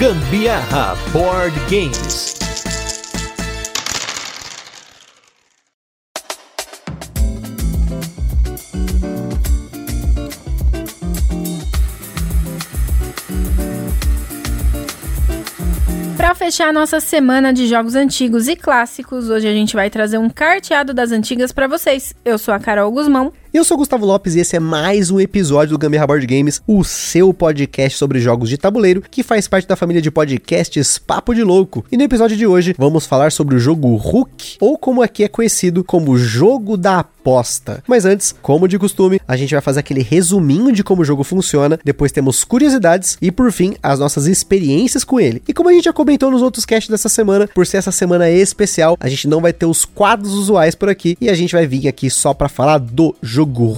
Gambiarra Board Games. Para fechar a nossa semana de jogos antigos e clássicos, hoje a gente vai trazer um carteado das antigas para vocês. Eu sou a Carol Guzmão eu sou Gustavo Lopes e esse é mais um episódio do Gambiarra Board Games, o seu podcast sobre jogos de tabuleiro, que faz parte da família de podcasts Papo de Louco. E no episódio de hoje vamos falar sobre o jogo Hook, ou como aqui é conhecido como Jogo da Aposta. Mas antes, como de costume, a gente vai fazer aquele resuminho de como o jogo funciona, depois temos curiosidades e por fim as nossas experiências com ele. E como a gente já comentou nos outros casts dessa semana, por ser essa semana especial, a gente não vai ter os quadros usuais por aqui e a gente vai vir aqui só para falar do jogo jogo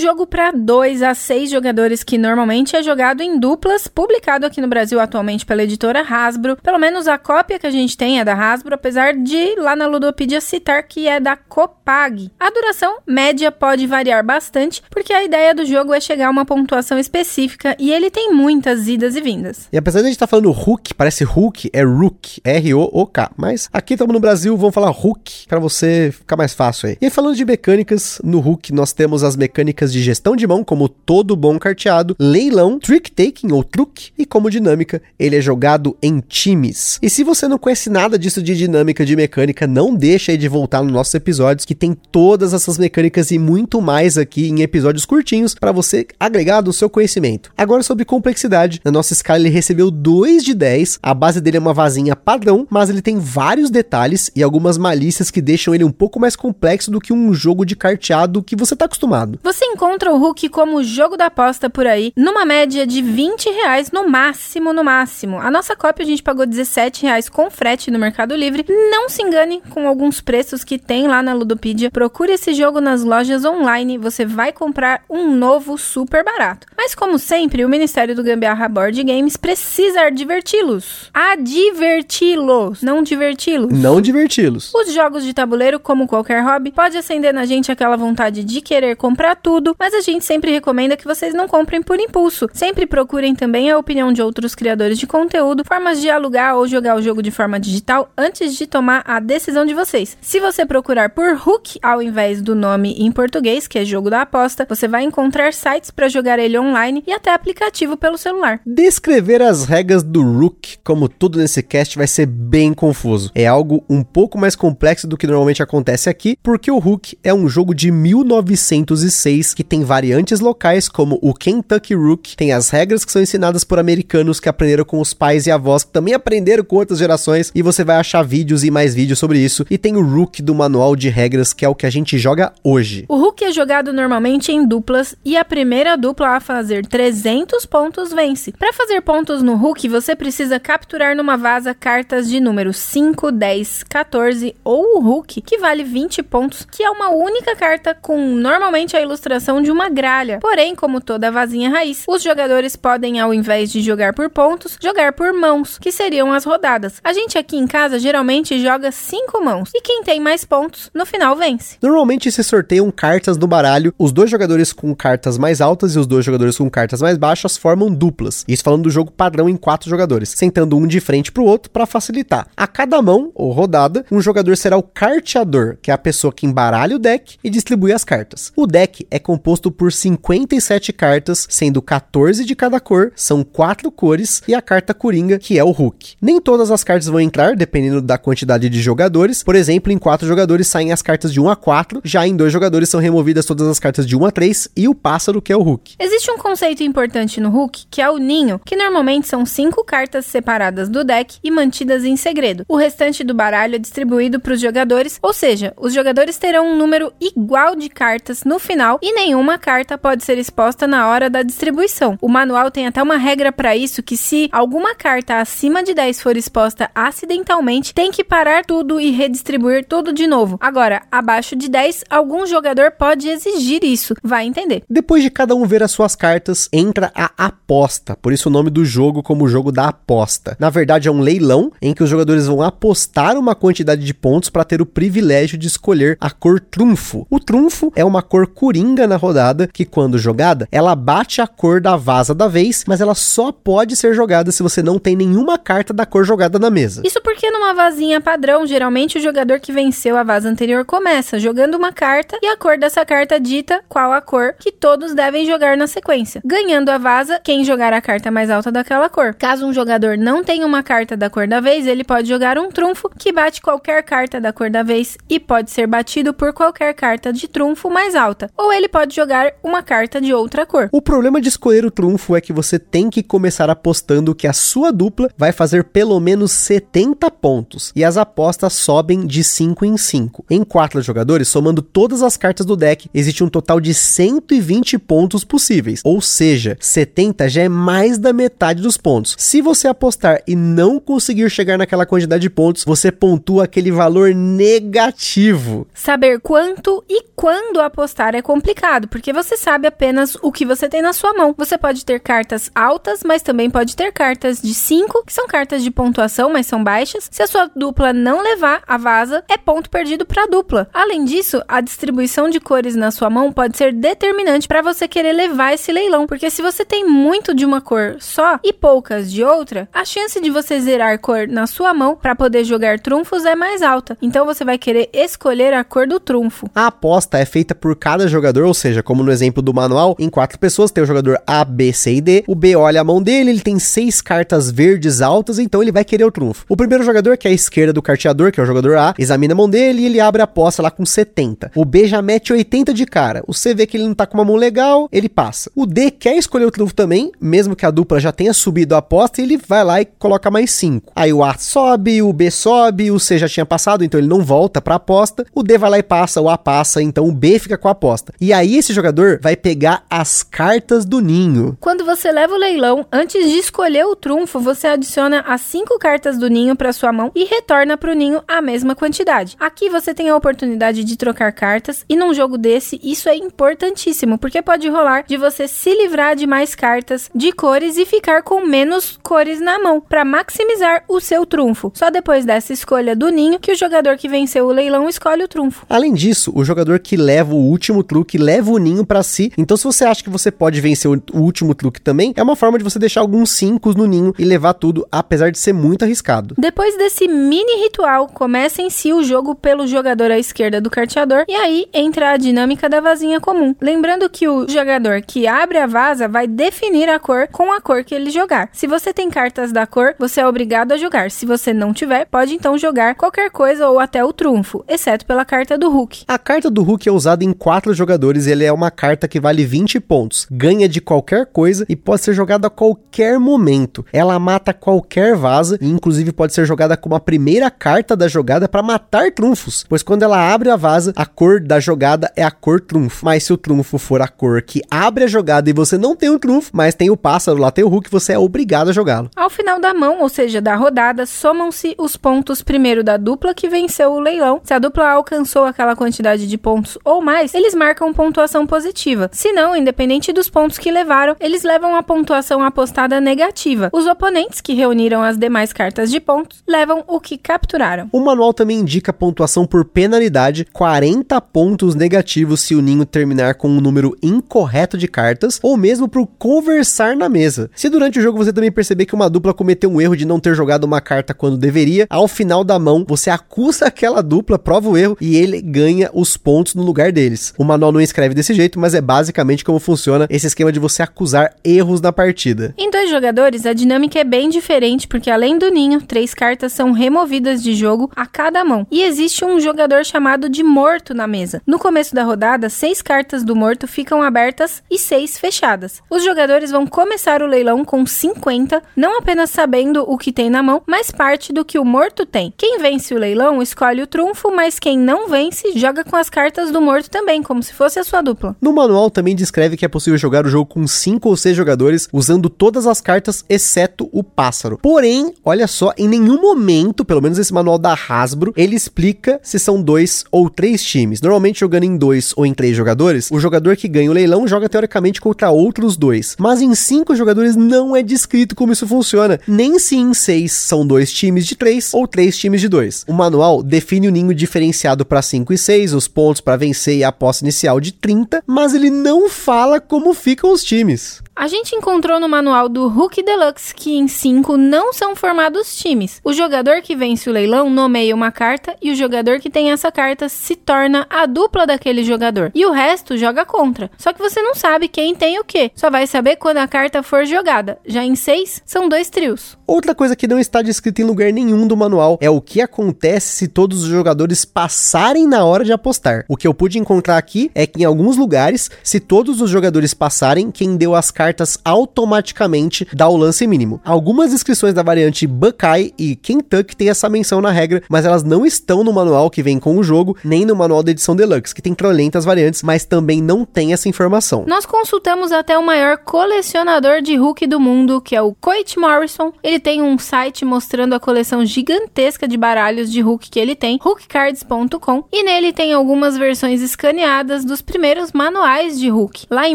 jogo para 2 a 6 jogadores que normalmente é jogado em duplas, publicado aqui no Brasil atualmente pela editora Hasbro. Pelo menos a cópia que a gente tem é da Hasbro, apesar de lá na Ludopedia citar que é da Copag. A duração média pode variar bastante, porque a ideia do jogo é chegar a uma pontuação específica e ele tem muitas idas e vindas. E apesar de a gente estar tá falando Hook, parece Hook, é Rook, R-O-O-K, mas aqui estamos no Brasil, vamos falar Hook para você ficar mais fácil aí. E falando de mecânicas, no Hook nós temos as mecânicas de gestão de mão, como todo bom carteado, leilão, trick-taking ou truque, e como dinâmica, ele é jogado em times. E se você não conhece nada disso de dinâmica de mecânica, não deixa aí de voltar nos nossos episódios, que tem todas essas mecânicas e muito mais aqui em episódios curtinhos para você agregar do seu conhecimento. Agora sobre complexidade, na nossa escala ele recebeu 2 de 10, a base dele é uma vasinha padrão, mas ele tem vários detalhes e algumas malícias que deixam ele um pouco mais complexo do que um jogo de carteado que você está acostumado. Você encontra o Hulk como jogo da aposta por aí, numa média de 20 reais no máximo, no máximo. A nossa cópia a gente pagou 17 reais com frete no Mercado Livre. Não se engane com alguns preços que tem lá na Ludopedia. Procure esse jogo nas lojas online, você vai comprar um novo super barato. Mas como sempre, o Ministério do Gambiarra Board Games precisa adverti-los. Adverti-los, não diverti-los. Não diverti-los. Os jogos de tabuleiro, como qualquer hobby, pode acender na gente aquela vontade de querer comprar tudo, mas a gente sempre recomenda que vocês não comprem por impulso. Sempre procurem também a opinião de outros criadores de conteúdo, formas de alugar ou jogar o jogo de forma digital antes de tomar a decisão de vocês. Se você procurar por Hook ao invés do nome em português, que é jogo da aposta, você vai encontrar sites para jogar ele online e até aplicativo pelo celular. Descrever as regras do Rook, como tudo nesse cast, vai ser bem confuso. É algo um pouco mais complexo do que normalmente acontece aqui, porque o Rook é um jogo de 1906 que tem variantes locais, como o Kentucky Rook, tem as regras que são ensinadas por americanos que aprenderam com os pais e avós, que também aprenderam com outras gerações, e você vai achar vídeos e mais vídeos sobre isso. E tem o Rook do manual de regras, que é o que a gente joga hoje. O Rook é jogado normalmente em duplas, e a primeira dupla a fazer 300 pontos vence. Para fazer pontos no Rook, você precisa capturar numa vaza cartas de número 5, 10, 14 ou o Rook, que vale 20 pontos, que é uma única carta com normalmente a ilustração de uma gralha. Porém, como toda vazinha raiz, os jogadores podem, ao invés de jogar por pontos, jogar por mãos, que seriam as rodadas. A gente aqui em casa geralmente joga cinco mãos, e quem tem mais pontos, no final vence. Normalmente se sorteiam cartas no baralho, os dois jogadores com cartas mais altas e os dois jogadores com cartas mais baixas formam duplas. Isso falando do jogo padrão em quatro jogadores, sentando um de frente para o outro para facilitar. A cada mão, ou rodada, um jogador será o carteador, que é a pessoa que embaralha o deck e distribui as cartas. O deck é composto por 57 cartas, sendo 14 de cada cor, são quatro cores, e a carta Coringa, que é o Hulk. Nem todas as cartas vão entrar, dependendo da quantidade de jogadores. Por exemplo, em quatro jogadores saem as cartas de 1 a 4, já em dois jogadores são removidas todas as cartas de 1 a 3 e o pássaro, que é o Hulk. Existe um conceito importante no Hulk, que é o ninho, que normalmente são cinco cartas separadas do deck e mantidas em segredo. O restante do baralho é distribuído para os jogadores, ou seja, os jogadores terão um número igual de cartas no final e nenhuma carta pode ser exposta na hora da distribuição. O manual tem até uma regra para isso que se alguma carta acima de 10 for exposta acidentalmente, tem que parar tudo e redistribuir tudo de novo. Agora, abaixo de 10, algum jogador pode exigir isso. Vai entender. Depois de cada um ver as suas cartas, entra a aposta. Por isso o nome do jogo como o jogo da aposta. Na verdade, é um leilão em que os jogadores vão apostar uma quantidade de pontos para ter o privilégio de escolher a cor trunfo. O trunfo é uma cor coringa na rodada que, quando jogada, ela bate a cor da vaza da vez, mas ela só pode ser jogada se você não tem nenhuma carta da cor jogada na mesa. Isso porque numa vazinha padrão, geralmente o jogador que venceu a vaza anterior começa jogando uma carta e a cor dessa carta dita qual a cor que todos devem jogar na sequência. Ganhando a vaza, quem jogar a carta mais alta daquela cor. Caso um jogador não tenha uma carta da cor da vez, ele pode jogar um trunfo que bate qualquer carta da cor da vez e pode ser batido por qualquer carta de trunfo mais alta. Ou ele pode jogar uma carta de outra cor. O problema de escolher o trunfo é que você tem que começar apostando que a sua dupla vai fazer pelo menos 70 pontos e as apostas sobem de 5 em 5. Em 4 jogadores, somando todas as cartas do deck, existe um total de 120 pontos possíveis, ou seja, 70 já é mais da metade dos pontos. Se você apostar e não conseguir chegar naquela quantidade de pontos, você pontua aquele valor negativo. Saber quanto e quando apostar é complicado, porque você sabe apenas o que você tem na sua mão. Você pode ter cartas altas, mas também pode ter cartas de 5, que são cartas de pontuação, mas são baixas. Se a sua dupla não levar a vaza, é ponto perdido para a dupla. Além disso, a distribuição de cores na sua mão pode ser determinante para você querer levar esse leilão, porque se você tem muito de uma cor só e poucas de outra, a chance de você zerar cor na sua mão para poder jogar trunfos é mais alta. Então você vai querer escolher a cor do trunfo. A aposta é feita por cada jogador, ou seja, como no exemplo do manual, em quatro pessoas tem o jogador A, B, C e D. O B olha a mão dele, ele tem seis cartas verdes altas, então ele vai querer o trunfo. O primeiro jogador, que é a esquerda do carteador, que é o jogador A, examina a mão dele e ele abre a aposta lá com 70. O B já mete 80 de cara. O C vê que ele não tá com uma mão legal, ele passa. O D quer escolher o trunfo também, mesmo que a dupla já tenha subido a aposta, ele vai lá e coloca mais 5. Aí o A sobe, o B sobe, o C já tinha passado, então ele não volta pra aposta. O D vai lá e passa, o A passa, então o B fica com a aposta. E aí esse jogador vai pegar as cartas do ninho. Quando você leva o leilão, antes de escolher o trunfo, você adiciona as 5 cartas do ninho para sua mão e retorna para o ninho a mesma quantidade. Aqui você tem a oportunidade de trocar cartas e num jogo desse isso é importantíssimo, porque pode rolar de você se livrar de mais cartas de cores e ficar com menos cores na mão para maximizar o seu trunfo. Só depois dessa escolha do ninho que o jogador que venceu o leilão escolhe o trunfo. Além disso, o jogador que leva o último truque leva o ninho para si. Então, se você acha que você pode vencer o último truque também, é uma forma de você deixar alguns 5 no ninho e levar tudo, apesar de ser muito arriscado. Depois desse mini ritual, começa em si o jogo pelo jogador à esquerda do carteador e aí entra a dinâmica da vazinha comum. Lembrando que o jogador que abre a vaza vai definir a cor com a cor que ele jogar. Se você tem cartas da cor, você é obrigado a jogar. Se você não tiver, pode então jogar qualquer coisa ou até o trunfo, exceto pela carta do Hulk. A carta do Hulk é usada em quatro jogadores e ele é uma carta que vale 20 pontos. Ganha de qualquer coisa e pode ser jogada a qualquer momento. Ela mata qualquer vaza e inclusive pode ser jogada como a primeira carta da jogada para matar trunfos, pois quando ela abre a vaza, a cor da jogada é a cor trunfo. Mas se o trunfo for a cor que abre a jogada e você não tem o trunfo, mas tem o pássaro lá, tem o Hulk, você é obrigado a jogá-lo. Ao final da mão, ou seja, da rodada, somam-se os pontos primeiro da dupla que venceu o leilão. Se a dupla alcançou aquela quantidade de pontos ou mais, eles marcam pontuação positiva. Se não, independente dos pontos que levaram, eles levam a pontuação apostada negativa. Os oponentes que reuniram as demais cartas de pontos levam o que capturaram. O manual também indica pontuação por penalidade, 40 pontos negativos se o ninho terminar com um número incorreto de cartas, ou mesmo por conversar na mesa. Se durante o jogo você também perceber que uma dupla cometeu um erro de não ter jogado uma carta quando deveria, ao final da mão você acusa aquela dupla, prova o erro e ele ganha os pontos no lugar deles. O manual não escreve desse jeito, mas é basicamente como funciona esse esquema de você acusar erros na partida. Em dois jogadores, a dinâmica é bem diferente, porque além do ninho, três cartas são removidas de jogo a cada mão. E existe um jogador chamado de morto na mesa. No começo da rodada, seis cartas do morto ficam abertas e seis fechadas. Os jogadores vão começar o leilão com 50, não apenas sabendo o que tem na mão, mas parte do que o morto tem. Quem vence o leilão escolhe o trunfo, mas quem não vence joga com as cartas do morto também, como se fosse a sua dupla. No manual também descreve que é possível jogar o jogo com 5 ou 6 jogadores usando todas as cartas exceto o pássaro. Porém, olha só, em nenhum momento, pelo menos esse manual da Hasbro, ele explica se são dois ou três times. Normalmente jogando em dois ou em três jogadores, o jogador que ganha o leilão joga teoricamente contra outros dois. Mas em cinco jogadores não é descrito como isso funciona, nem se em seis são dois times de três ou três times de dois. O manual define o ninho diferenciado para 5 e 6, os pontos para vencer e a posse inicial de 30, mas ele não fala como ficam os times. A gente encontrou no manual do Hulk Deluxe que em 5 não são formados times. O jogador que vence o leilão nomeia uma carta e o jogador que tem essa carta se torna a dupla daquele jogador. E o resto joga contra. Só que você não sabe quem tem o que. Só vai saber quando a carta for jogada. Já em 6 são dois trios. Outra coisa que não está descrita em lugar nenhum do manual é o que acontece se todos os jogadores passarem na hora de apostar. O que eu pude encontrar aqui é que em alguns lugares, se todos os jogadores passarem, quem deu as cartas cartas automaticamente dá o lance mínimo. Algumas descrições da variante Buckeye e Kentucky têm essa menção na regra, mas elas não estão no manual que vem com o jogo, nem no manual da edição Deluxe, que tem trolentas variantes, mas também não tem essa informação. Nós consultamos até o maior colecionador de Hulk do mundo, que é o Coit Morrison. Ele tem um site mostrando a coleção gigantesca de baralhos de Hulk que ele tem, hulkcards.com, e nele tem algumas versões escaneadas dos primeiros manuais de Hulk. Lá em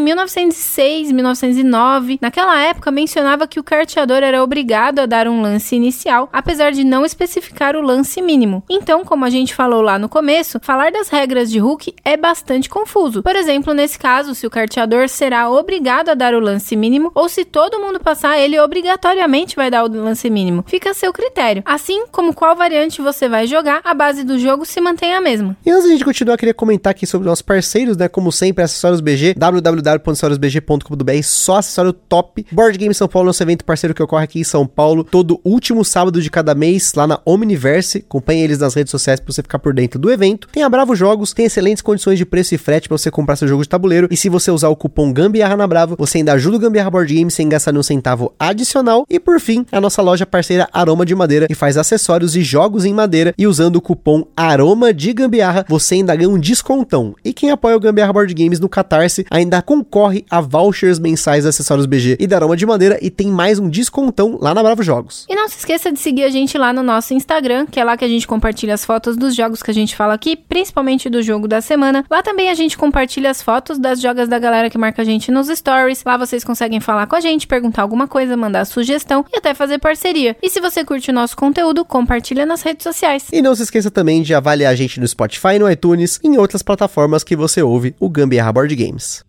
1906, 1909, 2009, naquela época mencionava que o carteador era obrigado a dar um lance inicial, apesar de não especificar o lance mínimo. Então, como a gente falou lá no começo, falar das regras de Hulk é bastante confuso. Por exemplo, nesse caso, se o carteador será obrigado a dar o lance mínimo ou se todo mundo passar, ele obrigatoriamente vai dar o lance mínimo. Fica a seu critério. Assim como qual variante você vai jogar, a base do jogo se mantém a mesma. E antes de a gente continuar, queria comentar aqui sobre nossos parceiros, né? Como sempre, acessórios BG, www.acessoriosbg.com.br, só acessório top. Board Game São Paulo é nosso evento parceiro que ocorre aqui em São Paulo todo último sábado de cada mês, lá na Omniverse. Acompanhe eles nas redes sociais para você ficar por dentro do evento. Tem a Bravo Jogos, tem excelentes condições de preço e frete para você comprar seu jogo de tabuleiro. E se você usar o cupom Gambiarra na Bravo, você ainda ajuda o Gambiarra Board Game sem gastar nenhum centavo adicional. E por fim, a nossa loja parceira Aroma de Madeira, que faz acessórios e jogos em madeira. E usando o cupom Aroma de Gambiarra, você ainda ganha um descontão. E quem apoia o Gambiarra Board Games no Catarse ainda concorre a vouchers mensais acessórios BG e da Aroma de Madeira e tem mais um descontão lá na Bravo Jogos. E não se esqueça de seguir a gente lá no nosso Instagram, que é lá que a gente compartilha as fotos dos jogos que a gente fala aqui, principalmente do jogo da semana. Lá também a gente compartilha as fotos das jogas da galera que marca a gente nos stories. Lá vocês conseguem falar com a gente, perguntar alguma coisa, mandar sugestão e até fazer parceria. E se você curte o nosso conteúdo, compartilha nas redes sociais. E não se esqueça também de avaliar a gente no Spotify, no iTunes e em outras plataformas que você ouve o Gambiarra Board Games.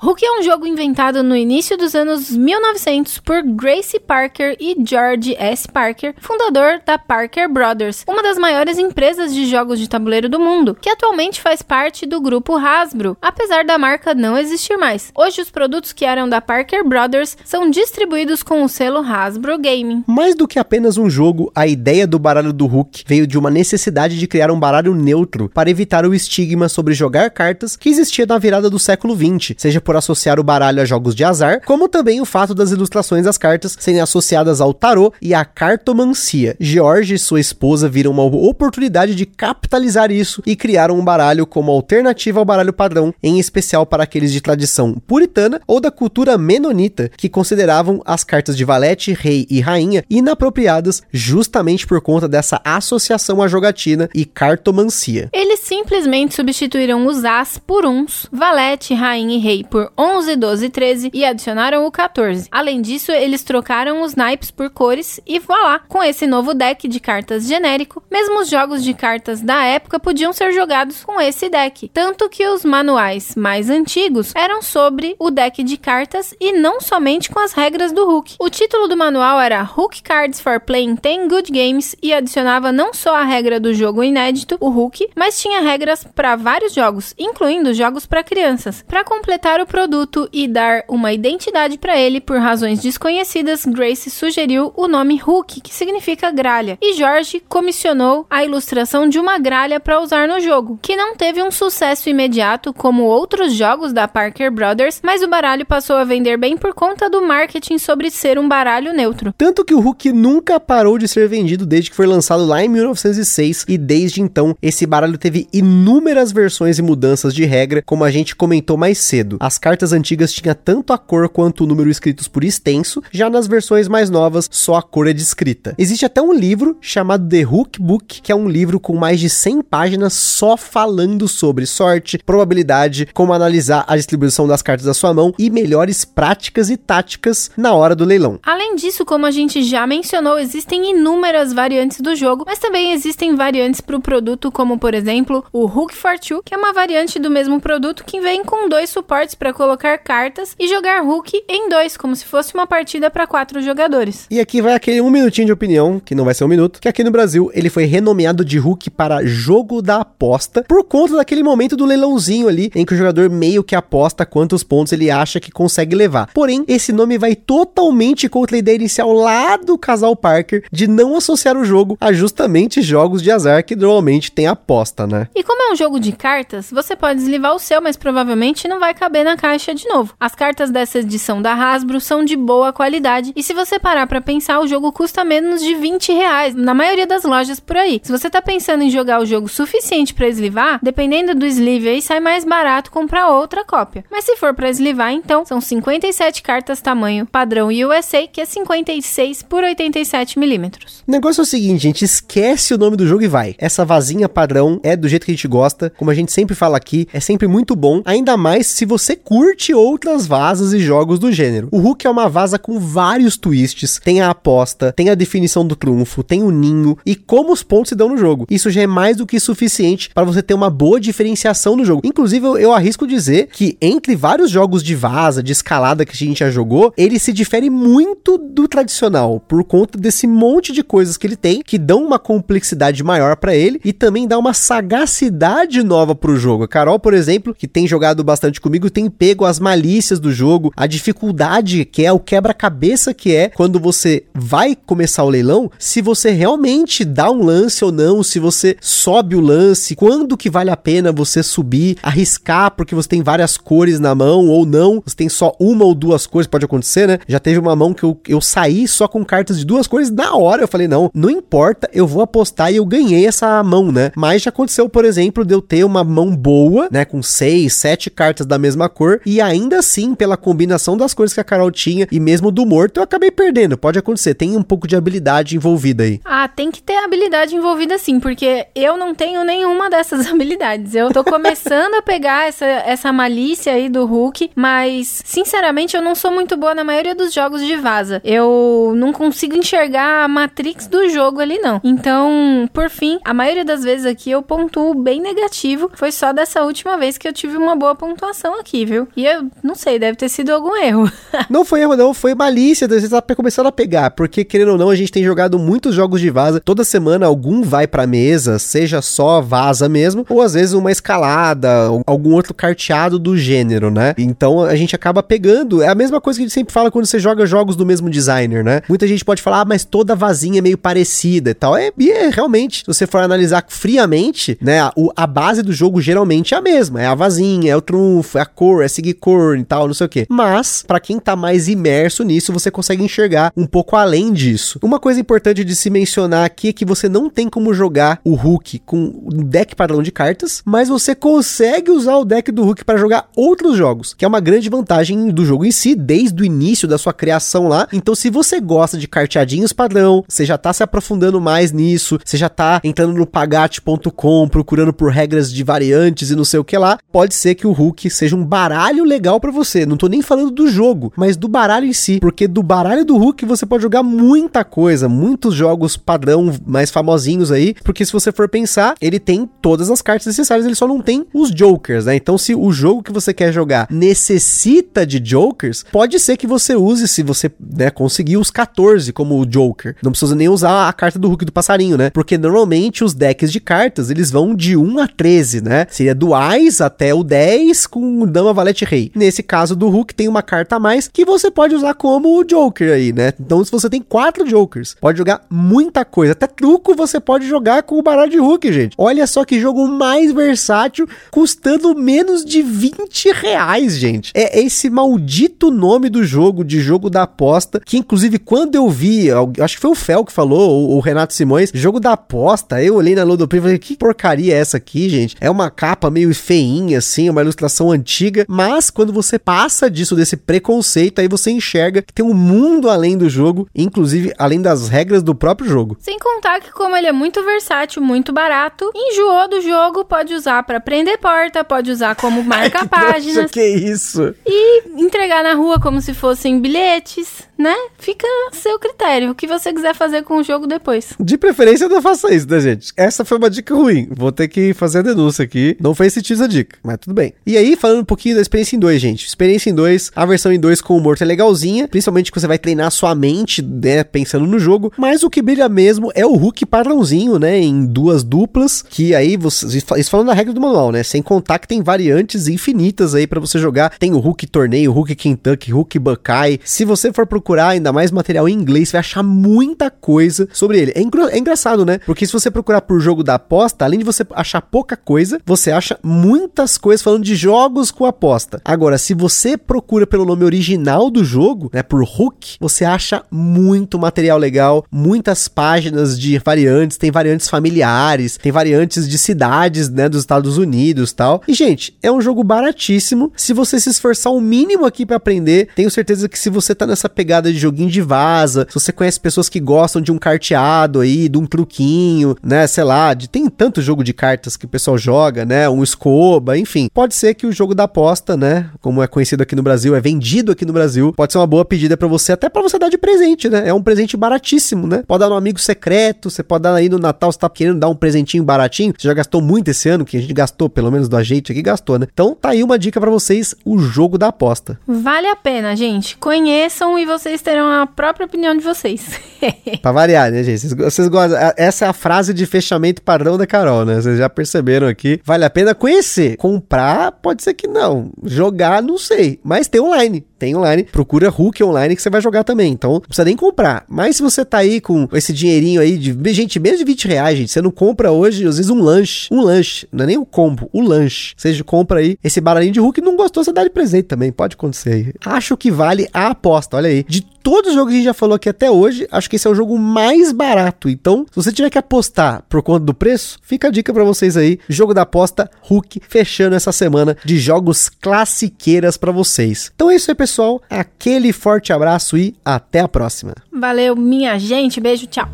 Hulk é um jogo inventado no início dos anos 1900 por Grace Parker e George S. Parker, fundador da Parker Brothers, uma das maiores empresas de jogos de tabuleiro do mundo, que atualmente faz parte do grupo Hasbro, apesar da marca não existir mais. Hoje, os produtos que eram da Parker Brothers são distribuídos com o selo Hasbro Gaming. Mais do que apenas um jogo, a ideia do baralho do Hulk veio de uma necessidade de criar um baralho neutro para evitar o estigma sobre jogar cartas que existia na virada do século 20, seja por associar o baralho a jogos de azar, como também o fato das ilustrações das cartas serem associadas ao tarô e à cartomancia. George e sua esposa viram uma oportunidade de capitalizar isso e criaram um baralho como alternativa ao baralho padrão, em especial para aqueles de tradição puritana ou da cultura menonita, que consideravam as cartas de valete, rei e rainha inapropriadas justamente por conta dessa associação à jogatina e cartomancia. Eles simplesmente substituíram os as por uns, valete, rainha e rei por 11, 12 e 13 e adicionaram o 14. Além disso, eles trocaram os naipes por cores e voilá! Com esse novo deck de cartas genérico, mesmo os jogos de cartas da época podiam ser jogados com esse deck. Tanto que os manuais mais antigos eram sobre o deck de cartas e não somente com as regras do Hulk. O título do manual era Hulk Cards for Playing 10 Good Games e adicionava não só a regra do jogo inédito, o Hulk, mas tinha regras para vários jogos, incluindo jogos para crianças. Para completar o produto e dar uma identidade para ele por razões desconhecidas, Grace sugeriu o nome Hook, que significa gralha, e George comissionou a ilustração de uma gralha para usar no jogo, que não teve um sucesso imediato como outros jogos da Parker Brothers, mas o baralho passou a vender bem por conta do marketing sobre ser um baralho neutro. Tanto que o Hook nunca parou de ser vendido desde que foi lançado lá em 1906 e desde então esse baralho teve inúmeras versões e mudanças de regra, como a gente comentou mais cedo. As cartas antigas tinham tanto a cor quanto o número escritos por extenso, já nas versões mais novas só a cor é descrita. Existe até um livro chamado The Hook Book, que é um livro com mais de 100 páginas só falando sobre sorte, probabilidade, como analisar a distribuição das cartas da sua mão e melhores práticas e táticas na hora do leilão. Além disso, como a gente já mencionou, existem inúmeras variantes do jogo, mas também existem variantes para o produto, como por exemplo o Hook for Two, que é uma variante do mesmo produto que vem com dois suportes para colocar cartas e jogar Hook em dois, como se fosse uma partida para quatro jogadores. E aqui vai aquele um minutinho de opinião, que não vai ser um minuto, que aqui no Brasil ele foi renomeado de Hook para Jogo da Aposta, por conta daquele momento do leilãozinho ali, em que o jogador meio que aposta quantos pontos ele acha que consegue levar. Porém, esse nome vai totalmente contra a ideia inicial lá do casal Parker de não associar o jogo a justamente jogos de azar que normalmente tem aposta, né? E como é um jogo de cartas, você pode deslivar o seu, mas provavelmente não vai caber na caixa de novo. As cartas dessa edição da Hasbro são de boa qualidade e se você parar para pensar, o jogo custa menos de 20 reais na maioria das lojas por aí. Se você tá pensando em jogar o jogo suficiente para eslivar, dependendo do sleeve aí sai mais barato comprar outra cópia. Mas se for para eslivar, então são 57 cartas tamanho padrão USA, que é 56 por 87 milímetros. O negócio é o seguinte, gente, esquece o nome do jogo e vai. Essa vazinha padrão é do jeito que a gente gosta, como a gente sempre fala aqui, é sempre muito bom, ainda mais se você curte outras vasas e jogos do gênero. O Hulk é uma vaza com vários twists, tem a aposta, tem a definição do trunfo, tem o ninho e como os pontos se dão no jogo. Isso já é mais do que suficiente para você ter uma boa diferenciação no jogo. Inclusive, eu, eu arrisco dizer que entre vários jogos de vaza, de escalada que a gente já jogou, ele se difere muito do tradicional por conta desse monte de coisas que ele tem que dão uma complexidade maior para ele e também dá uma sagacidade nova pro jogo. A Carol, por exemplo, que tem jogado bastante comigo, tem pego as malícias do jogo, a dificuldade que é, o quebra-cabeça que é quando você vai começar o leilão, se você realmente dá um lance ou não, se você sobe o lance, quando que vale a pena você subir, arriscar porque você tem várias cores na mão ou não, você tem só uma ou duas cores, pode acontecer, né? Já teve uma mão que eu, eu saí só com cartas de duas cores na hora, eu falei, não, não importa, eu vou apostar e eu ganhei essa mão, né? Mas já aconteceu, por exemplo, de eu ter uma mão boa, né, com seis, sete cartas da mesma cor e ainda assim, pela combinação das cores que a Carol tinha e mesmo do morto, eu acabei perdendo. Pode acontecer, tem um pouco de habilidade envolvida aí. Ah, tem que ter habilidade envolvida sim, porque eu não tenho nenhuma dessas habilidades. Eu tô começando a pegar essa, essa malícia aí do Hulk, mas sinceramente eu não sou muito boa na maioria dos jogos de vaza. Eu não consigo enxergar a matrix do jogo ali não. Então, por fim, a maioria das vezes aqui eu pontuo bem negativo. Foi só dessa última vez que eu tive uma boa pontuação aqui, viu? E eu não sei, deve ter sido algum erro. não foi erro não, foi malícia, você tá começando a pegar, porque querendo ou não, a gente tem jogado muitos jogos de vaza. Toda semana algum vai pra mesa, seja só vaza mesmo, ou às vezes uma escalada, algum outro carteado do gênero, né? Então a gente acaba pegando. É a mesma coisa que a gente sempre fala quando você joga jogos do mesmo designer, né? Muita gente pode falar, ah, mas toda vazinha é meio parecida e tal. É, é realmente, se você for analisar friamente, né? A, a base do jogo geralmente é a mesma. É a vazinha, é o trunfo, é a cor, é seguir cor e tal, não sei o que. Mas, para quem tá mais imerso nisso, você consegue enxergar um pouco além disso. Uma coisa importante de se mencionar aqui é que você não tem como jogar o Hulk com um deck padrão de cartas, mas você consegue usar o deck do Hulk para jogar outros jogos, que é uma grande vantagem do jogo em si, desde o início da sua criação lá. Então, se você gosta de carteadinhos padrão, você já tá se aprofundando mais nisso, você já tá entrando no pagate.com, procurando por regras de variantes e não sei o que lá, pode ser que o Hulk seja um baralho legal para você. Não tô nem falando do jogo, mas do baralho em si, porque do baralho do Hulk você pode jogar muita coisa, muitos jogos padrão mais famosinhos aí, porque se você for pensar, ele tem todas as cartas necessárias, ele só não tem os jokers, né? Então, se o jogo que você quer jogar necessita de jokers, pode ser que você use, se você né, conseguir os 14 como o joker. Não precisa nem usar a carta do Hulk do passarinho, né? Porque normalmente os decks de cartas, eles vão de 1 a 13, né? Seria do Ais até o 10 com dama Valete Rei. Nesse caso do Hulk, tem uma carta a mais que você pode usar como o Joker aí, né? Então, se você tem quatro Jokers, pode jogar muita coisa. Até truco você pode jogar com o baralho de Hulk, gente. Olha só que jogo mais versátil, custando menos de 20 reais, gente. É esse maldito nome do jogo, de jogo da aposta, que inclusive quando eu vi, acho que foi o Fel que falou, o Renato Simões, jogo da aposta, eu olhei na Ludopri e falei, que porcaria é essa aqui, gente? É uma capa meio feinha, assim, uma ilustração antiga, mas quando você passa disso, desse preconceito, aí você enxerga que tem um mundo além do jogo, inclusive além das regras do próprio jogo. Sem contar que como ele é muito versátil, muito barato, enjoou do jogo, pode usar para prender porta, pode usar como marca páginas. que isso? E entregar na rua como se fossem bilhetes né? Fica a seu critério. O que você quiser fazer com o jogo depois. De preferência, não faça isso, né, gente? Essa foi uma dica ruim. Vou ter que fazer a denúncia aqui. Não fez sentido a dica, mas tudo bem. E aí, falando um pouquinho da experiência em 2, gente. Experiência em 2, a versão em 2 com o morto é legalzinha, principalmente que você vai treinar sua mente, né, pensando no jogo. Mas o que brilha mesmo é o Hulk padrãozinho, né, em duas duplas, que aí vocês isso falando da regra do manual, né? Sem contar que tem variantes infinitas aí para você jogar. Tem o Hulk torneio, Hulk Kentucky, Hulk Buckeye. Se você for procurar procurar ainda mais material em inglês, vai achar muita coisa sobre ele. É, é, engraçado, né? Porque se você procurar por jogo da aposta, além de você achar pouca coisa, você acha muitas coisas falando de jogos com aposta. Agora, se você procura pelo nome original do jogo, né, por Hook, você acha muito material legal, muitas páginas de variantes, tem variantes familiares, tem variantes de cidades, né, dos Estados Unidos, tal. E gente, é um jogo baratíssimo. Se você se esforçar o mínimo aqui para aprender, tenho certeza que se você tá nessa pegada pegada de joguinho de vaza, se você conhece pessoas que gostam de um carteado aí, de um truquinho, né, sei lá, de, tem tanto jogo de cartas que o pessoal joga, né, um escoba, enfim. Pode ser que o jogo da aposta, né, como é conhecido aqui no Brasil, é vendido aqui no Brasil, pode ser uma boa pedida para você, até para você dar de presente, né? É um presente baratíssimo, né? Pode dar no amigo secreto, você pode dar aí no Natal, você tá querendo dar um presentinho baratinho, você já gastou muito esse ano, que a gente gastou, pelo menos do ajeite aqui, gastou, né? Então tá aí uma dica para vocês, o jogo da aposta. Vale a pena, gente. Conheçam e vocês vocês terão a própria opinião de vocês. pra variar, né, gente? Vocês, vocês gostam. Essa é a frase de fechamento padrão da Carol, né? Vocês já perceberam aqui. Vale a pena conhecer. Comprar, pode ser que não. Jogar, não sei. Mas tem online tem online. Procura Hulk online que você vai jogar também. Então, não precisa nem comprar. Mas se você tá aí com esse dinheirinho aí de. Gente, menos de 20 reais, gente. Você não compra hoje, às vezes, um lanche. Um lanche. Não é nem um combo, o um lanche. Você compra aí esse baralhinho de Hulk e não gostou, você dá de presente também. Pode acontecer aí. Acho que vale a aposta. Olha aí. De todos os jogos que a gente já falou aqui até hoje, acho que esse é o jogo mais barato. Então, se você tiver que apostar por conta do preço, fica a dica para vocês aí. Jogo da aposta Hulk fechando essa semana de jogos classiqueiras para vocês. Então é isso aí, pessoal pessoal. Aquele forte abraço e até a próxima. Valeu, minha gente. Beijo, tchau.